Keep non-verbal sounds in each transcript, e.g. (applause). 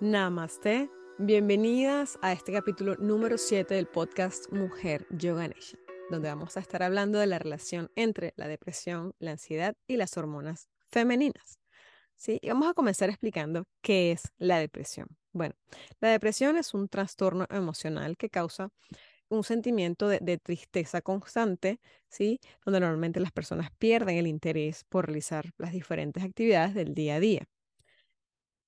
Namaste. Bienvenidas a este capítulo número 7 del podcast Mujer Yoga Nation, donde vamos a estar hablando de la relación entre la depresión, la ansiedad y las hormonas femeninas. ¿Sí? Y vamos a comenzar explicando qué es la depresión. Bueno, la depresión es un trastorno emocional que causa un sentimiento de, de, tristeza constante, ¿sí? Donde normalmente las personas pierden el interés por realizar las diferentes actividades del día a día.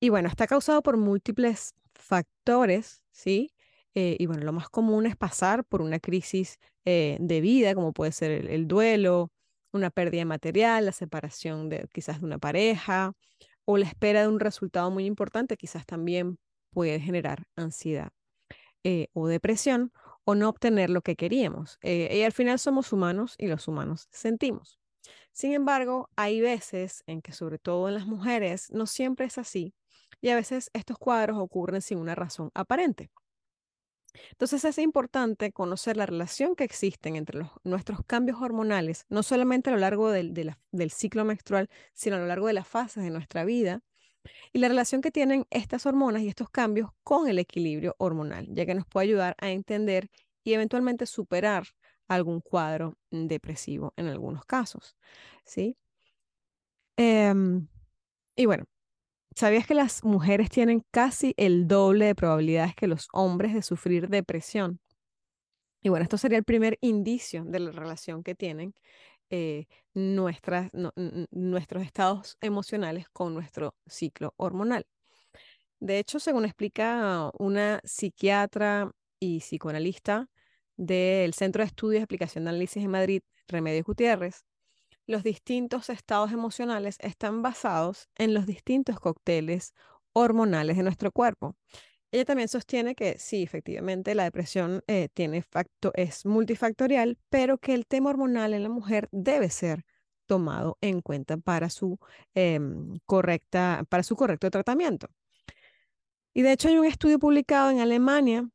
Y bueno, está causado por múltiples factores, ¿sí? Eh, y bueno, lo más común es pasar por una crisis eh, de vida, como puede ser el, el, duelo, una pérdida material, la separación de quizás de una pareja o la espera de un resultado muy importante, quizás también puede generar ansiedad eh, o depresión o no obtener lo que queríamos. y al final somos humanos y los humanos sentimos. Sin embargo, hay veces en que, sobre todo en las mujeres, no siempre es así y a veces estos cuadros ocurren sin una razón aparente. Entonces es importante conocer la relación que existen entre los, nuestros cambios hormonales, no solamente a lo largo del, del ciclo menstrual, sino a lo largo de las fases de nuestra vida, y la relación que tienen estas hormonas y estos cambios con el equilibrio hormonal, ya que nos puede ayudar a entender y eventualmente superar algún cuadro depresivo en algunos casos. ¿sí? Eh, y bueno, ¿Sabías que las mujeres tienen casi el doble de probabilidades que los hombres de sufrir depresión? Y bueno, esto sería el primer indicio de la relación que tienen eh, nuestros estados emocionales con nuestro ciclo hormonal. De hecho, según explica una psiquiatra y psicoanalista del Centro de Estudios y Aplicación de Análisis en Madrid, Remedios Gutiérrez, los distintos estados emocionales están basados en los distintos cócteles hormonales de nuestro cuerpo. Ella también sostiene que sí, efectivamente, la depresión eh, tiene facto, es multifactorial, pero que el tema hormonal en la mujer debe ser tomado en cuenta para su, eh, correcta, para su correcto tratamiento. Y de hecho hay un estudio publicado en Alemania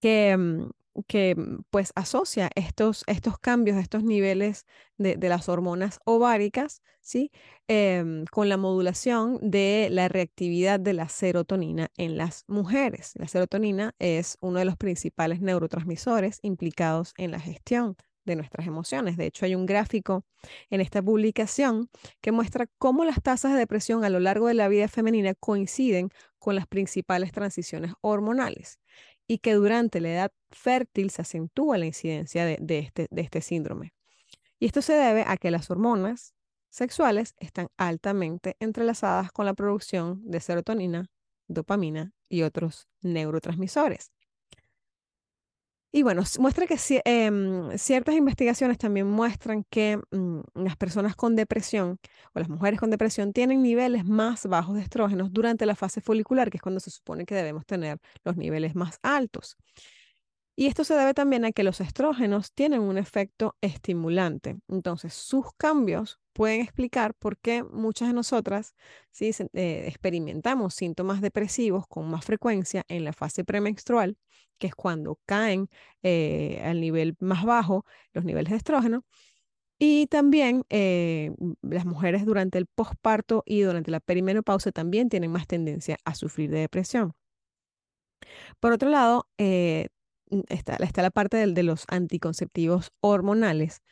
que, mm, que mm, pues asocia estos, estos cambios, estos niveles de, de las hormonas ováricas, ¿sí? Eh, con la modulación de la reactividad de la serotonina en las mujeres. La serotonina es uno de los principales neurotransmisores implicados en la gestión de nuestras emociones. De hecho, hay un gráfico en esta publicación que muestra cómo las tasas de depresión a lo largo de la vida femenina coinciden con las principales transiciones hormonales y que durante la edad fértil se acentúa la incidencia de, este, este síndrome. Y esto se debe a que las hormonas sexuales están altamente entrelazadas con la producción de serotonina, dopamina y otros neurotransmisores. Y bueno, muestra que eh, ciertas investigaciones también muestran que mm, las personas con depresión o las mujeres con depresión tienen niveles más bajos de estrógenos durante la fase folicular, que es cuando se supone que debemos tener los niveles más altos. Y esto se debe también a que los estrógenos tienen un efecto estimulante. Entonces, sus cambios pueden explicar por qué muchas de nosotras. Eh, experimentamos síntomas depresivos con más frecuencia en la fase premenstrual, que es cuando caen eh, al nivel más bajo los niveles de estrógeno. Y también eh, las mujeres durante el posparto y durante la perimenopausia también tienen más tendencia a sufrir de depresión. Por otro lado, está, está, la parte de, de los anticonceptivos hormonales,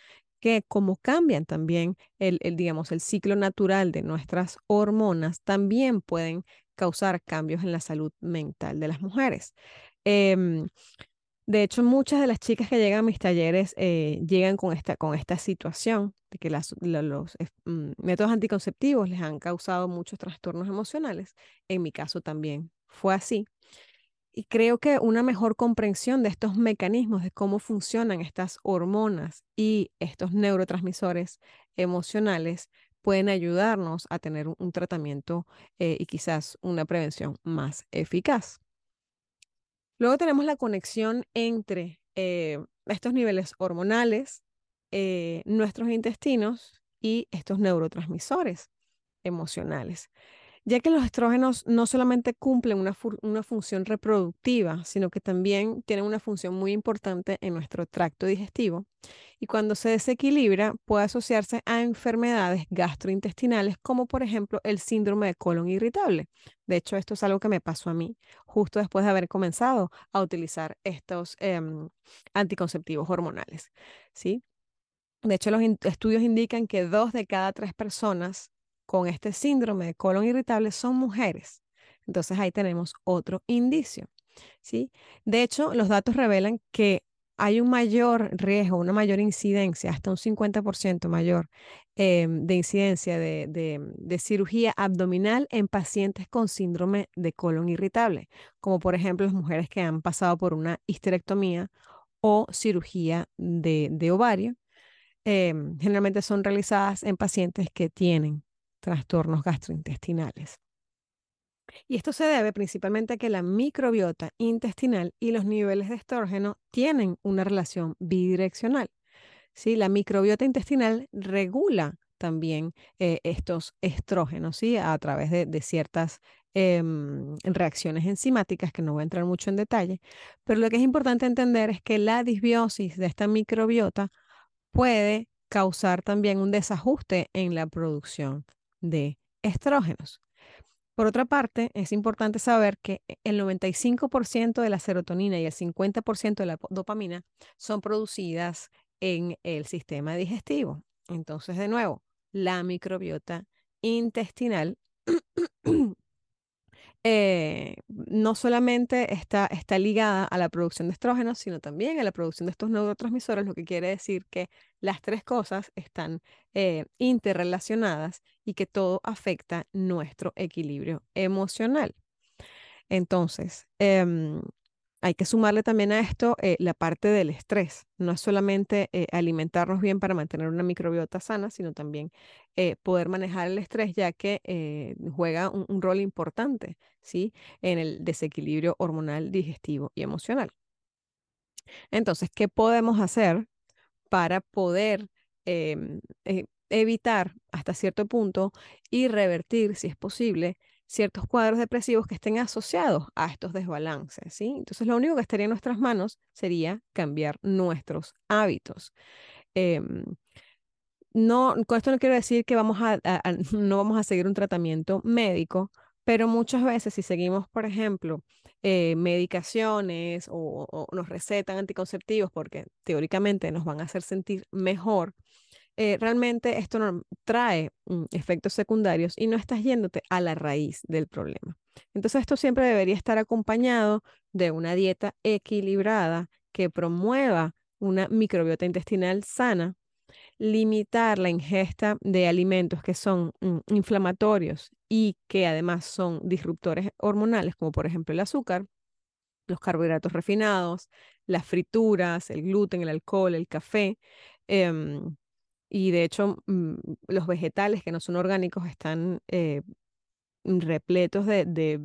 que como cambian también el, el, digamos, el ciclo natural de nuestras hormonas, también pueden causar cambios en la salud mental de las mujeres. Eh, de hecho, muchas de las chicas que llegan a mis talleres eh, llegan con esta, con esta situación de que los mm, métodos anticonceptivos les han causado muchos trastornos emocionales. En mi caso también fue así. Y creo que una mejor comprensión de estos mecanismos, de cómo funcionan estas hormonas y estos neurotransmisores emocionales, pueden ayudarnos a tener un, tratamiento eh, y quizás una prevención más eficaz. Luego tenemos la conexión entre eh, estos niveles hormonales, eh, nuestros intestinos y estos neurotransmisores emocionales. Ya que los estrógenos no solamente cumplen una, función reproductiva, sino que también tienen una función muy importante en nuestro tracto digestivo. Y cuando se desequilibra, puede asociarse a enfermedades gastrointestinales, como por ejemplo el síndrome de colon irritable. De hecho, esto es algo que me pasó a mí justo después de haber comenzado a utilizar estos em, anticonceptivos hormonales. ¿sí? De hecho, los estudios indican que dos de cada tres personas con este síndrome de colon irritable son mujeres. Entonces ahí tenemos otro indicio. ¿sí? De hecho, los datos revelan que hay un mayor riesgo, una mayor incidencia, hasta un 50% mayor em, de incidencia de, de, cirugía abdominal en pacientes con síndrome de colon irritable, como por ejemplo las mujeres que han pasado por una histerectomía o cirugía de, ovario. Em, generalmente son realizadas en pacientes que tienen trastornos gastrointestinales. Y esto se debe principalmente a que la microbiota intestinal y los niveles de estrógeno tienen una relación bidireccional. ¿sí? La microbiota intestinal regula también eh, estos estrógenos ¿sí? a través de, ciertas em, reacciones enzimáticas que no voy a entrar mucho en detalle, pero lo que es importante entender es que la disbiosis de esta microbiota puede causar también un desajuste en la producción de estrógenos. Por otra parte, es importante saber que el 95% de la serotonina y el 50% de la dopamina son producidas en el sistema digestivo. Entonces, de nuevo, la microbiota intestinal (clears throat) Eh, no solamente está, está ligada a la producción de estrógenos, sino también a la producción de estos neurotransmisores, lo que quiere decir que las tres cosas están eh, interrelacionadas y que todo afecta nuestro equilibrio emocional. Entonces, em, hay que sumarle también a esto eh, la parte del estrés. No es solamente eh, alimentarnos bien para mantener una microbiota sana, sino también eh, poder manejar el estrés, ya que juega un, rol importante ¿sí? en el desequilibrio hormonal, digestivo y emocional. Entonces, ¿qué podemos hacer para poder em, evitar hasta cierto punto y revertir, si es posible, ciertos cuadros depresivos que estén asociados a estos desbalances, ¿sí? Entonces, lo único que estaría en nuestras manos sería cambiar nuestros hábitos. Em, no, con esto no quiero decir que vamos a, (laughs) no vamos a seguir un tratamiento médico, pero muchas veces si seguimos, por ejemplo, eh, medicaciones o, o, nos recetan anticonceptivos porque teóricamente nos van a hacer sentir mejor, eh, realmente esto no trae mm, efectos secundarios y no estás yéndote a la raíz del problema. Entonces esto siempre debería estar acompañado de una dieta equilibrada que promueva una microbiota intestinal sana, limitar la ingesta de alimentos que son mm, inflamatorios y que además son disruptores hormonales, como por ejemplo el azúcar, los carbohidratos refinados, las frituras, el gluten, el alcohol, el café, em, y de hecho, mm, los vegetales que no son orgánicos están eh, repletos de,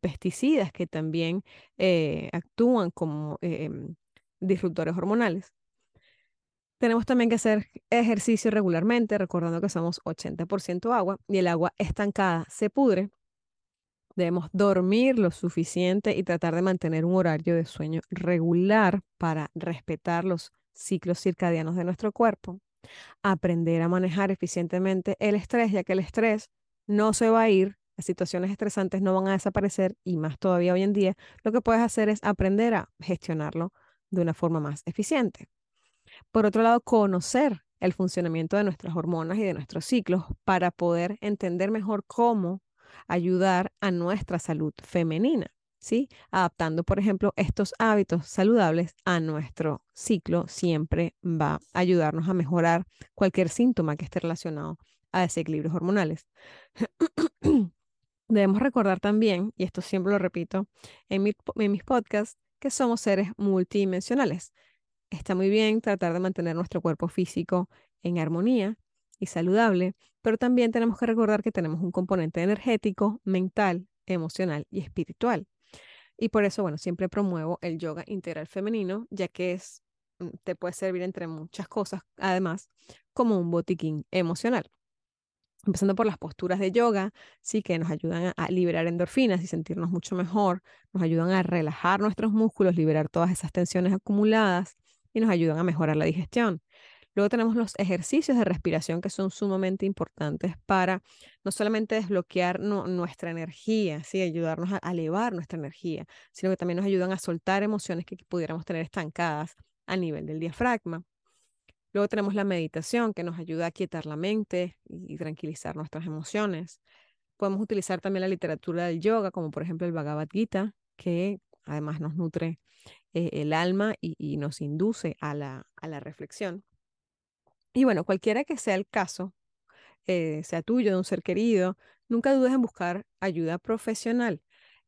pesticidas que también eh, actúan como eh, em, disruptores hormonales. Tenemos también que hacer ejercicio regularmente, recordando que somos 80% agua y el agua estancada se pudre. Debemos dormir lo suficiente y tratar de mantener un horario de sueño regular para respetar los ciclos circadianos de nuestro cuerpo aprender a manejar eficientemente el estrés, ya que el estrés no se va a ir, las situaciones estresantes no van a desaparecer y más todavía hoy en día, lo que puedes hacer es aprender a gestionarlo de una forma más eficiente. Por otro lado, conocer el funcionamiento de nuestras hormonas y de nuestros ciclos para poder entender mejor cómo ayudar a nuestra salud femenina. ¿Sí? Adaptando, por ejemplo, estos hábitos saludables a nuestro ciclo siempre va a ayudarnos a mejorar cualquier síntoma que esté relacionado a desequilibrios hormonales. (clears throat) Debemos recordar también, y esto siempre lo repito en, en mis podcasts, que somos seres multidimensionales. Está muy bien tratar de mantener nuestro cuerpo físico en armonía y saludable, pero también tenemos que recordar que tenemos un componente energético, mental, emocional y espiritual. Y por eso, bueno, siempre promuevo el yoga integral femenino, ya que es, mm, te puede servir entre muchas cosas, además, como un botiquín emocional. empezando por las posturas de yoga, sí que nos ayudan a, liberar endorfinas y sentirnos mucho mejor, nos ayudan a relajar nuestros músculos, liberar todas esas tensiones acumuladas y nos ayudan a mejorar la digestión. Luego tenemos los ejercicios de respiración que son sumamente importantes para no solamente desbloquear nuestra energía, ¿sí? ayudarnos a, elevar nuestra energía, sino que también nos ayudan a soltar emociones que pudiéramos tener estancadas a nivel del diafragma. Luego tenemos la meditación que nos ayuda a quietar la mente y, tranquilizar nuestras emociones. Podemos utilizar también la literatura del yoga, como por ejemplo el Bhagavad Gita, que además nos nutre eh, el alma y, nos induce a la, a la reflexión. Y bueno, cualquiera que sea el caso, eh, sea tuyo, de un ser querido, nunca dudes en buscar ayuda profesional.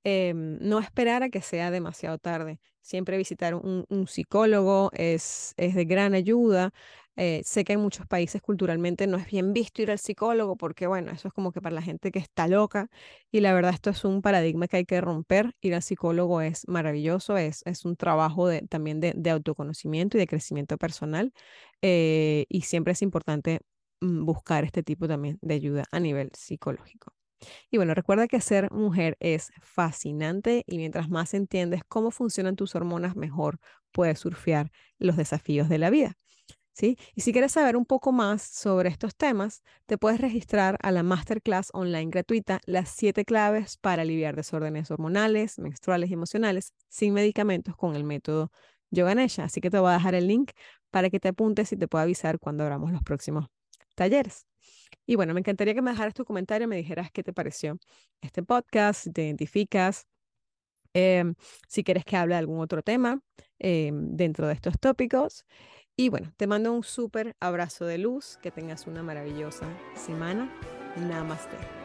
Em, no esperar a que sea demasiado tarde. Siempre visitar un, psicólogo es, es, de gran ayuda. Eh, sé que en muchos países culturalmente no es bien visto ir al psicólogo porque, bueno, eso es como que para la gente que está loca y la verdad esto es un paradigma que hay que romper. Ir al psicólogo es maravilloso, es, es un trabajo de, también de, autoconocimiento y de crecimiento personal eh, y siempre es importante mm, buscar este tipo también de ayuda a nivel psicológico. Y bueno, recuerda que ser mujer es fascinante y mientras más entiendes cómo funcionan tus hormonas, mejor puedes surfear los desafíos de la vida. Y si quieres saber un poco más sobre estos temas, te puedes registrar a la masterclass online gratuita Las 7 claves para aliviar desórdenes hormonales, menstruales y emocionales sin medicamentos con el método Yoganesha. Así que te voy a dejar el link para que te apuntes y te pueda avisar cuando abramos los próximos talleres. Y bueno, me encantaría que me dejaras tu comentario me dijeras qué te pareció este podcast, si te identificas, em, si quieres que hable de algún otro tema em, dentro de estos tópicos. Y bueno, te mando un súper abrazo de luz, que tengas una maravillosa semana. Namaste.